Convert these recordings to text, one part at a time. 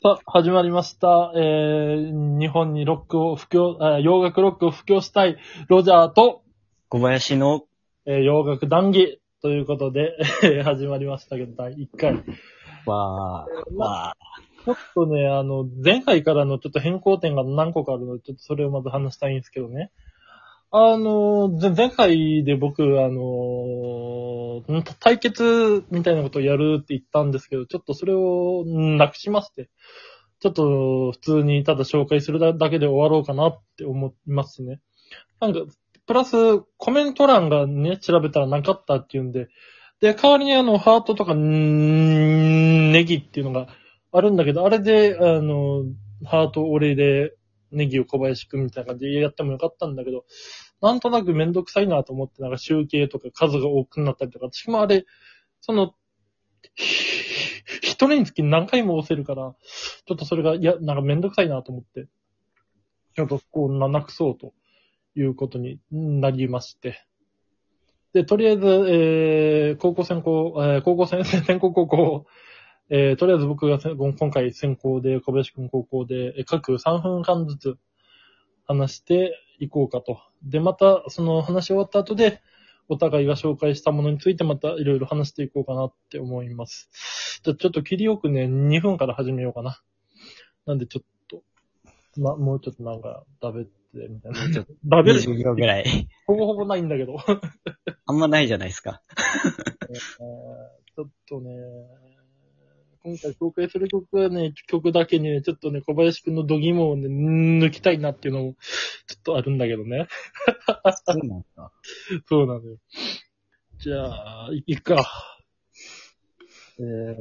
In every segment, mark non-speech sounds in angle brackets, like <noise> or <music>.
さあ、始まりました。えー、日本にロックを布教、あ洋楽ロックを布教したいロジャーと、小林の、えー洋楽談義ということで、えー始まりましたけど、第1回。わー、わちょっとね、あの、前回からのちょっと変更点が何個かあるので、ちょっとそれをまず話したいんですけどね。あの、ぜ前回で僕、あの、対決みたいなことをやるって言ったんですけど、ちょっとそれをなくしまして、ちょっと普通にただ紹介するだけで終わろうかなって思いますね。なんか、プラスコメント欄がね、調べたらなかったっていうんで、で、代わりにあの、ハートとか、ネギっていうのがあるんだけど、あれで、あの、ハート俺で、ネギを小林くんみたいな感じでやってもよかったんだけど、なんとなくめんどくさいなと思って、なんか集計とか数が多くなったりとか、私もあれ、その、一人につき何回も押せるから、ちょっとそれが、いや、なんかめんどくさいなと思って、ちょっとこう、な、なくそうということになりまして。で、とりあえず、えー、高校専攻、えー、高校専、専攻高校、えー、とりあえず僕がせ今回専攻で、小林くん高校で、各3分間ずつ話していこうかと。で、また、その話し終わった後で、お互いが紹介したものについてまたいろいろ話していこうかなって思います。じゃあちょっと切りよくね、2分から始めようかな。なんでちょっと、ま、もうちょっとなんか、食べて、みたいな。ー。ちょっと、食べる？20秒ぐらい。ほぼほぼないんだけど。<laughs> あんまないじゃないですか。<laughs> えーちょっとね、今回紹介する曲はね、曲だけにね、ちょっとね、小林くんの度肝をね、抜きたいなっていうのも、ちょっとあるんだけどね。そうなんですか。<laughs> そうなのよ。じゃあ、いいくか。えー、え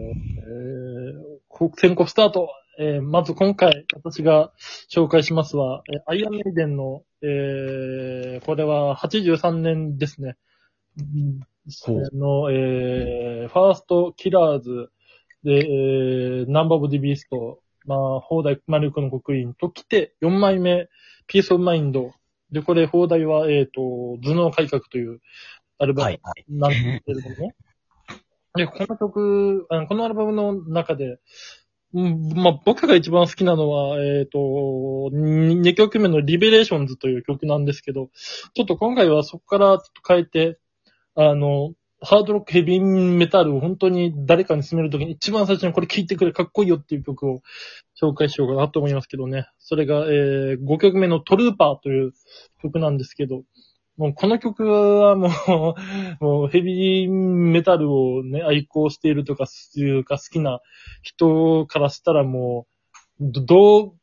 ー、こ先行スタート。えー、まず今回、私が紹介しますは、えーアイアンメイデンの、えー、これは83年ですね。うんほうの、えー、ファーストキラーズで、えー、ナンバーオブディビースト、まあ、放題マルクの刻印と来て、4枚目、Piece of Mind。で、これ、邦題は、えっ、と、頭脳改革というアルバムはい、はい。なんですけれどもね。で、この曲、あのこのアルバムの中で、うんまあ、僕が一番好きなのは、えっ、と、2曲目の Revelations という曲なんですけど、ちょっと今回はそこからちょっと変えて、あの、ハードロックヘビーメタルを本当に誰かに勧めるときに一番最初にこれ聴いてくれかっこいいよっていう曲を紹介しようかなと思いますけどね。それが、えー、5曲目のトルーパーという曲なんですけど、もうこの曲はもう、<laughs> もうヘビーメタルをね、愛好しているとか、いうか好きな人からしたらもう、ど同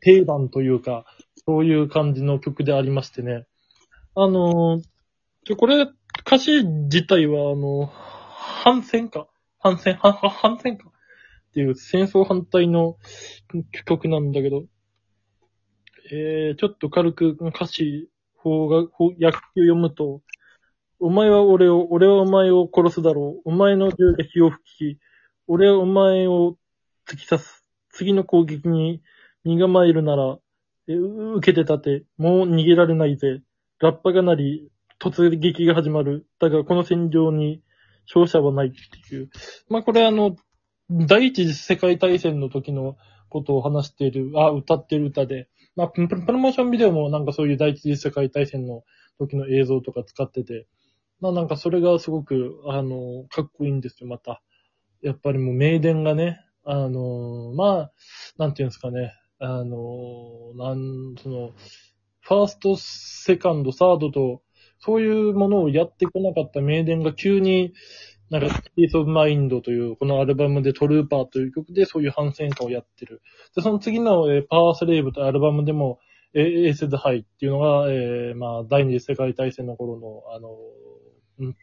定番というか、そういう感じの曲でありましてね。あの、ちょ、これ、歌詞自体は、あの、反戦か反戦、反、反戦かっていう戦争反対の曲なんだけど、えー、ちょっと軽く歌詞、法が、法訳を読むと、お前は俺を、俺はお前を殺すだろう。お前の銃で火を吹き、俺はお前を突き刺す。次の攻撃に身構えるなら、え受けて立て、もう逃げられないぜ。ラッパが鳴り、突撃が始まる。だがこの戦場に勝者はないっていう。まあこれあの、第一次世界大戦の時のことを話している、あ、歌ってる歌で、まあプロモーションビデオもなんかそういう第一次世界大戦の時の映像とか使ってて、まあなんかそれがすごく、あの、かっこいいんですよ、また。やっぱりもう名電がね、あの、まあ、なんていうんですかね、あの、なん、その、ファースト、セカンド、サードと、そういうものをやってこなかったメイデンが急に、なんか、 Piece of Mind という、このアルバムで Trooper という曲でそういう反戦歌をやってる。で、その次の、えー Powerslave というアルバムでも、えー Aces High っていうのが、えーまあ、第二次世界大戦の頃の、あの、うん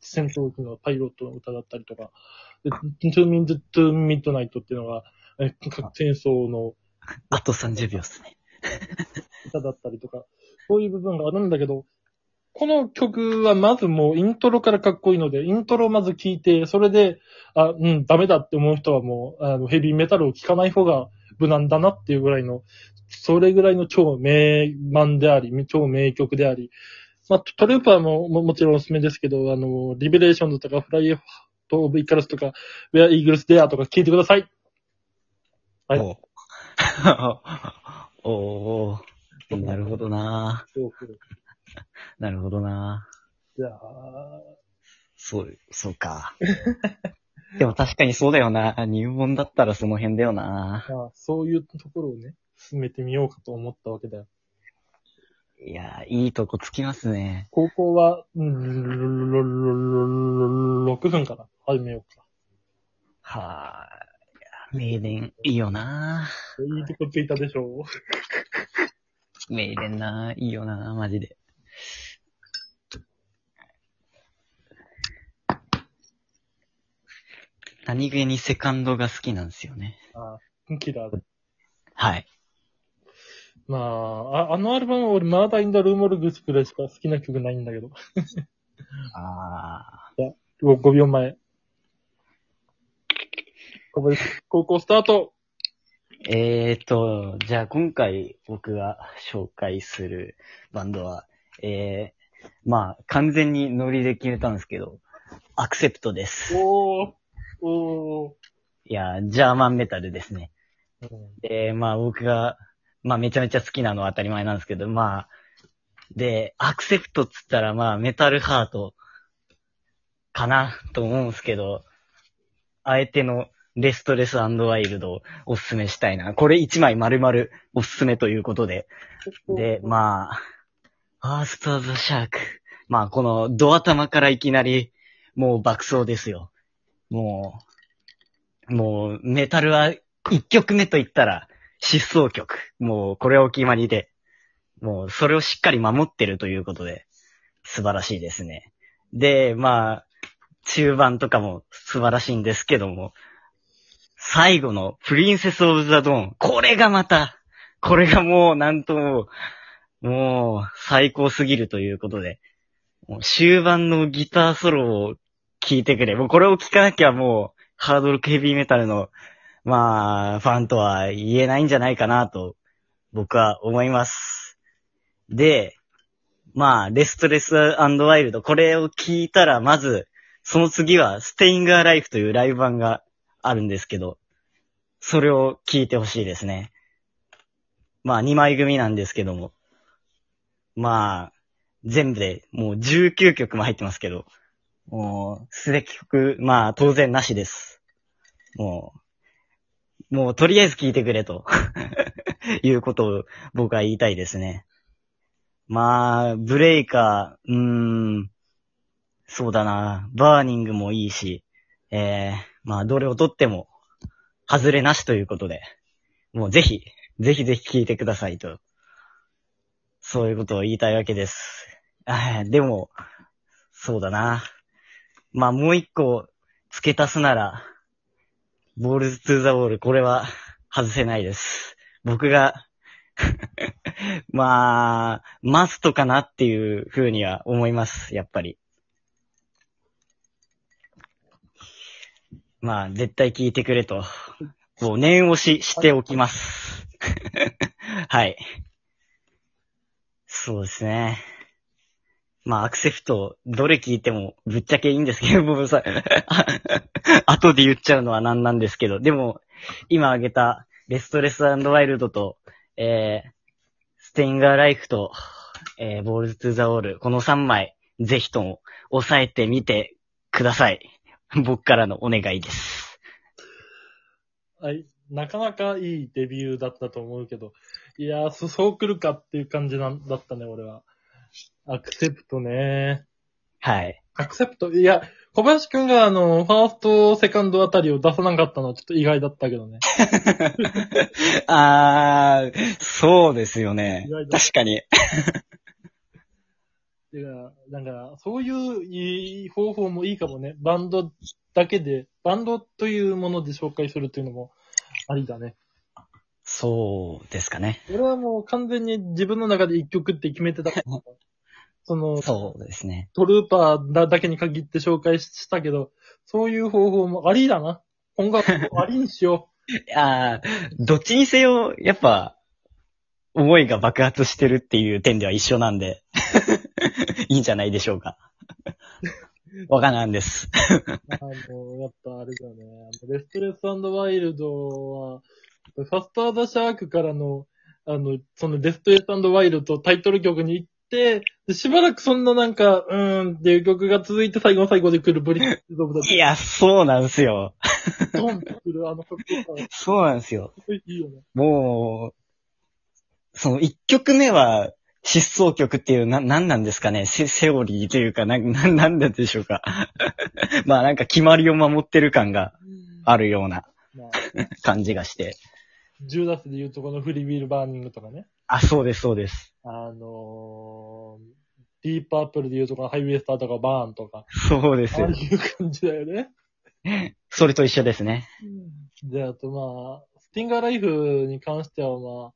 戦闘機のパイロットの歌だったりとか、で 2 Minutes to Midnight っていうのが、えー核戦争のあと30秒っすね。歌だったりとか、そういう部分があるんだけど、この曲はまずもうイントロからかっこいいので、イントロをまず聴いて、それで、あ、うん、ダメだって思う人はもう、あの、ヘビーメタルを聴かない方が無難だなっていうぐらいの、それぐらいの超名盤であり、超名曲であり、まあ、トルーパーもももちろんおすすめですけど、あの、リベレーションズとか、フライト・オブ・イカラスとか、ウェア・イーグルス・デアとか聴いてください。はい。<laughs> おー、なるほどな。そうそう <laughs> なるほどなじゃあ、そう、そうか。<laughs> でも確かにそうだよな。入門だったらその辺だよな。まあ、そういうところをね、進めてみようかと思ったわけだよ。いや、いいとこつきますね。高校は、うん、6分から始めようか。はあ、いや名電いいよないいとこついたでしょう。名電ないいよなマジで。何気にセカンドが好きなんですよね。ああ、キラーで。はい。まあ、ああのアルバムは俺、マーダー・イン・ダ・ルーモルグスくらいしか好きな曲ないんだけど。ああ。5秒前。ここです高校スタートえーと、じゃあ今回僕が紹介するバンドは、えー、まあ完全にノリで決めたんですけど、アクセプトです。おーおーいや、ジャーマンメタルですね。うんで、まあ僕が、まあめちゃめちゃ好きなのは当たり前なんですけど、まあ、で、アクセプトっつったらまあメタルハートかなと思うんですけど、あえてのレストレスワイルドをおすすめしたいな。これ一枚丸々おすすめということで。で、まあ、ファーストザシャーク。まあこのドア玉からいきなりもう爆走ですよ。もう、もうメタルは一曲目と言ったら疾走曲。もうこれを決まりで、もうそれをしっかり守ってるということで、素晴らしいですね。で、まあ、中盤とかも素晴らしいんですけども、最後のプリンセス・オブ・ザ・ドーン。これがまた、これがもうなんとも、もう最高すぎるということで、もう終盤のギターソロを聴いてくれ。もうこれを聴かなきゃもう、ハードロックヘビーメタルの、まあ、ファンとは言えないんじゃないかなと、僕は思います。で、まあ、レストレスワイルド、これを聞いたら、まず、その次は、ステイングアライフというライブ版があるんですけど、それを聞いてほしいですね。まあ、2枚組なんですけども。まあ、全部でもう19曲も入ってますけど、もう、すべき曲、まあ、当然なしです。もう、もう、とりあえず聞いてくれと、<laughs> いうことを僕は言いたいですね。まあ、ブレイカー、うーん、そうだな、バーニングもいいし、えー、まあ、どれをとっても、外れなしということで、もうぜひ、ぜひぜひ聞いてくださいと、そういうことを言いたいわけです。あでも、そうだな。まあ、もう一個付け足すなら、 Balls to the Wall、これは <laughs> 外せないです。僕が、<laughs> まあ、マストかなっていう風には思います、やっぱり。まあ、絶対聞いてくれと。もう念押ししておきます。<laughs> はい。そうですね。まあ、アクセプト、どれ聞いてもぶっちゃけいいんですけど、もうさ、<laughs> 後で言っちゃうのはなんなんですけど、でも、今挙げた、 Restless and Wild と、えー、 Stayin' a Life と、えー、 Balls to the Wall、この3枚、ぜひとも、押さえてみてください。僕からのお願いです。はい。なかなかいいデビューだったと思うけど、いやー、そそう来るかっていう感じなんだったね、俺は。アクセプトね。はい。アクセプト、いや、小林くんがあの、ファースト、セカンドあたりを出さなかったのはちょっと意外だったけどね。<laughs> あー、そうですよね意外だ確かに。てか、なんか、そういういい方法もいいかもね。バンドだけで、バンドというもので紹介するっていうのもありだね。そうですかね。俺はもう完全に自分の中で一曲って決めてたから。その、そうですね。トルーパーだだけに限って紹介したけど、そういう方法もありだな。音楽もありにしよ <laughs> あー、どっちにせよ、やっぱ、思いが爆発してるっていう点では一緒なんで、<laughs> いいんじゃないでしょうか。<laughs> わかんないんです。う。あの、やっぱあれだよね。レストレスワイルドは、ファスターザシャークからの、あの、そのデストエスタンドワイルドタイトル曲に行って、でしばらくそんななんか、うーんっていう曲が続いて最後の最後で来るブリッジオブだいや、そうなんですよ。ドンって来るあの曲とか、そうなんですよ。いいよね。もう、その一曲目は、失踪曲っていう、な、なんなんですかねセ、セオリーというか、な、な、なんなんでしょうか。<laughs> まあなんか決まりを守ってる感があるようなまあ、感じがして。ジューダスで言うとこのフリーウィールバーニングとかね。あ、そうです、そうです。あのー、ディープアップルで言うとこのハイウェイスターとかバーンとか、そうですよ。ああいう感じだよね。それと一緒ですね。で、あとまあ、スティンガーライフに関してはまあ、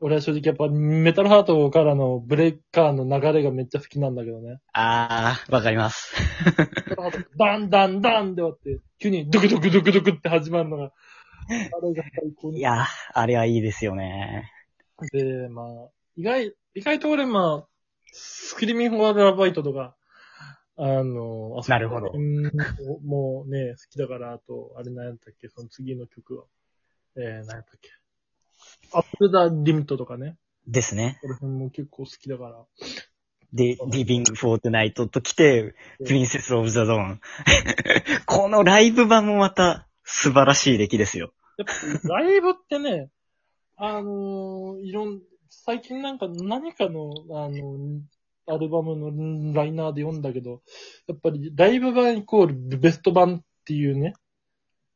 俺は正直やっぱメタルハートからのブレイカーの流れがめっちゃ好きなんだけどね。あー、わかります。メタルハートダンダンダンで終わって、急にドクドクドクドクって始まるのが、あれが最高に。いやー、あれはいいですよね。で、まあ、意外、意外と俺まあ、スクリーミングフォーラバイトとか、あの、あなるほどうんもうね、好きだから、あと、あれ何やったっけ、その次の曲は。えー、何やったっけ。アップルダリミットとかね。ですね。これ辺も結構好きだから。で、リビングフォートナイトと来て、プリンセスオブザドーン。<laughs> このライブ版もまた素晴らしい出来ですよ。やっぱ、ライブってね、<laughs> あのーいろん、最近なんか何かの、あの、アルバムのライナーで読んだけど、やっぱりライブ版イコールベスト版っていうね、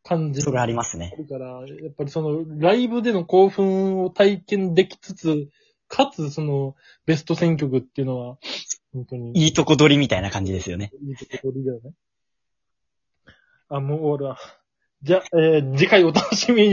感じそれありまますね。るから、やっぱりそのライブでの興奮を体験できつつ、かつそのベスト選曲っていうのは、本当にいいとこ取りみたいな感じですよね。いいとこ取りだよね。あ、もう終わるわ。じゃ、えー次回お楽しみに。